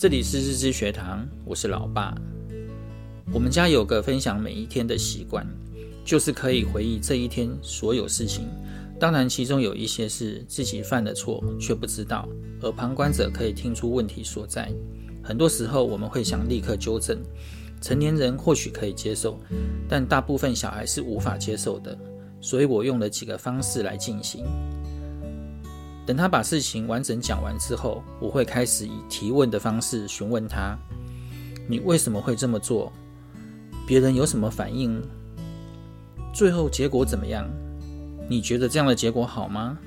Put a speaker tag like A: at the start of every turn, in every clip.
A: 这里是日知学堂，我是老爸。我们家有个分享每一天的习惯，就是可以回忆这一天所有事情。当然，其中有一些是自己犯的错却不知道，而旁观者可以听出问题所在。很多时候我们会想立刻纠正，成年人或许可以接受，但大部分小孩是无法接受的。所以我用了几个方式来进行。等他把事情完整讲完之后，我会开始以提问的方式询问他：“你为什么会这么做？别人有什么反应？最后结果怎么样？你觉得这样的结果好吗？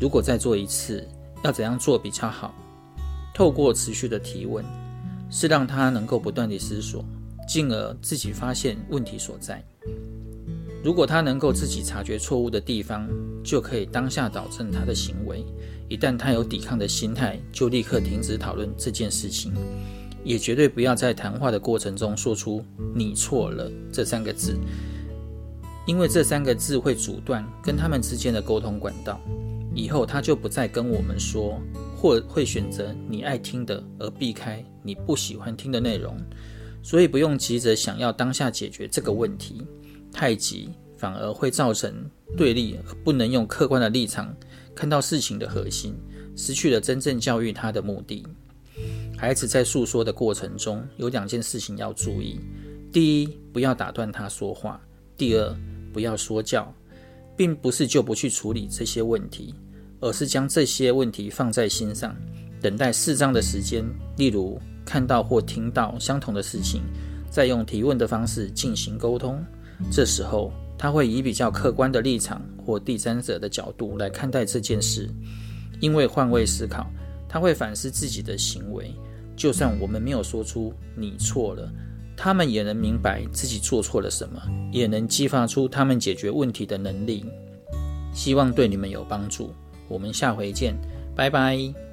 A: 如果再做一次，要怎样做比较好？”透过持续的提问，是让他能够不断地思索，进而自己发现问题所在。如果他能够自己察觉错误的地方，就可以当下导正他的行为。一旦他有抵抗的心态，就立刻停止讨论这件事情，也绝对不要在谈话的过程中说出“你错了”这三个字，因为这三个字会阻断跟他们之间的沟通管道。以后他就不再跟我们说，或会选择你爱听的，而避开你不喜欢听的内容。所以不用急着想要当下解决这个问题。太急反而会造成对立，而不能用客观的立场看到事情的核心，失去了真正教育他的目的。孩子在诉说的过程中，有两件事情要注意：第一，不要打断他说话；第二，不要说教，并不是就不去处理这些问题，而是将这些问题放在心上，等待适当的时间，例如看到或听到相同的事情，再用提问的方式进行沟通。这时候，他会以比较客观的立场或第三者的角度来看待这件事，因为换位思考，他会反思自己的行为。就算我们没有说出“你错了”，他们也能明白自己做错了什么，也能激发出他们解决问题的能力。希望对你们有帮助。我们下回见，拜拜。